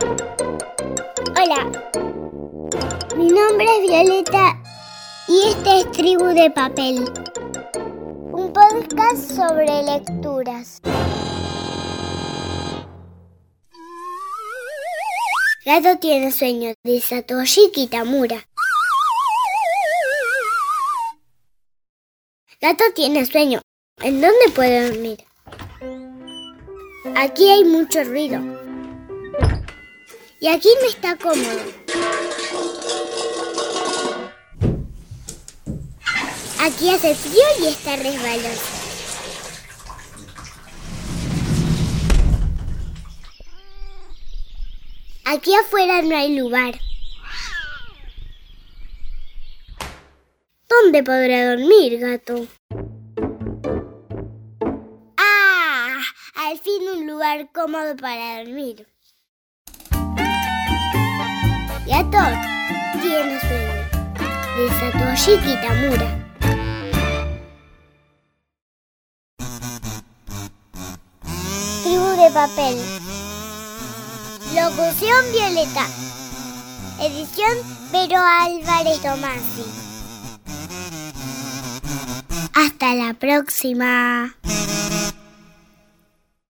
Hola, mi nombre es Violeta y este es Tribu de Papel, un podcast sobre lecturas. Gato tiene sueño de Satoshi Kitamura. Gato tiene sueño. ¿En dónde puede dormir? Aquí hay mucho ruido. Y aquí no está cómodo. Aquí hace frío y está resbaloso. Aquí afuera no hay lugar. ¿Dónde podrá dormir, gato? ¡Ah! Al fin un lugar cómodo para dormir. Tiene sueño. De Satoshi Kitamura. Tribu de papel. Locución Violeta. Edición Pero Álvarez Tomasi. Hasta la próxima.